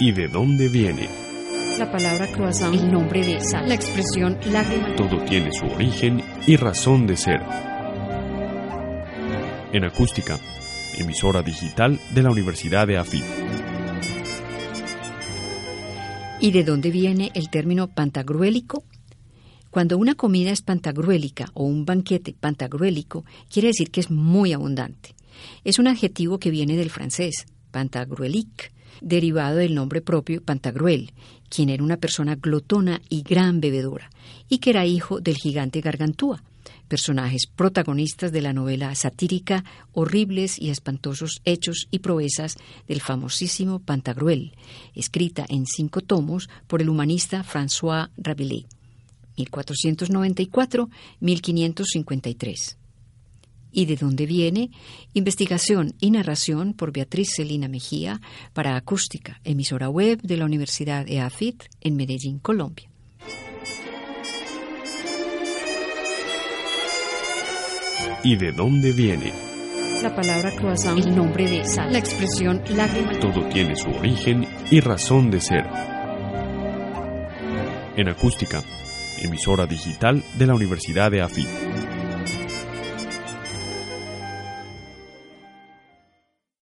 ¿Y de dónde viene? La palabra croissant, el nombre de sal, la expresión lágrima. Todo tiene su origen y razón de ser. En acústica, emisora digital de la Universidad de AFIT. ¿Y de dónde viene el término pantagruélico? Cuando una comida es pantagruélica o un banquete pantagruélico, quiere decir que es muy abundante. Es un adjetivo que viene del francés, pantagruelique, derivado del nombre propio Pantagruel, quien era una persona glotona y gran bebedora, y que era hijo del gigante Gargantúa, personajes protagonistas de la novela satírica Horribles y espantosos hechos y proezas del famosísimo Pantagruel, escrita en cinco tomos por el humanista François Rabelais, 1494-1553. ¿Y de dónde viene? Investigación y narración por Beatriz Celina Mejía para Acústica, emisora web de la Universidad EAFIT en Medellín, Colombia. ¿Y de dónde viene? La palabra croissant, el nombre de sal, la expresión lágrima. Todo tiene su origen y razón de ser. En acústica, emisora digital de la Universidad de AFIT.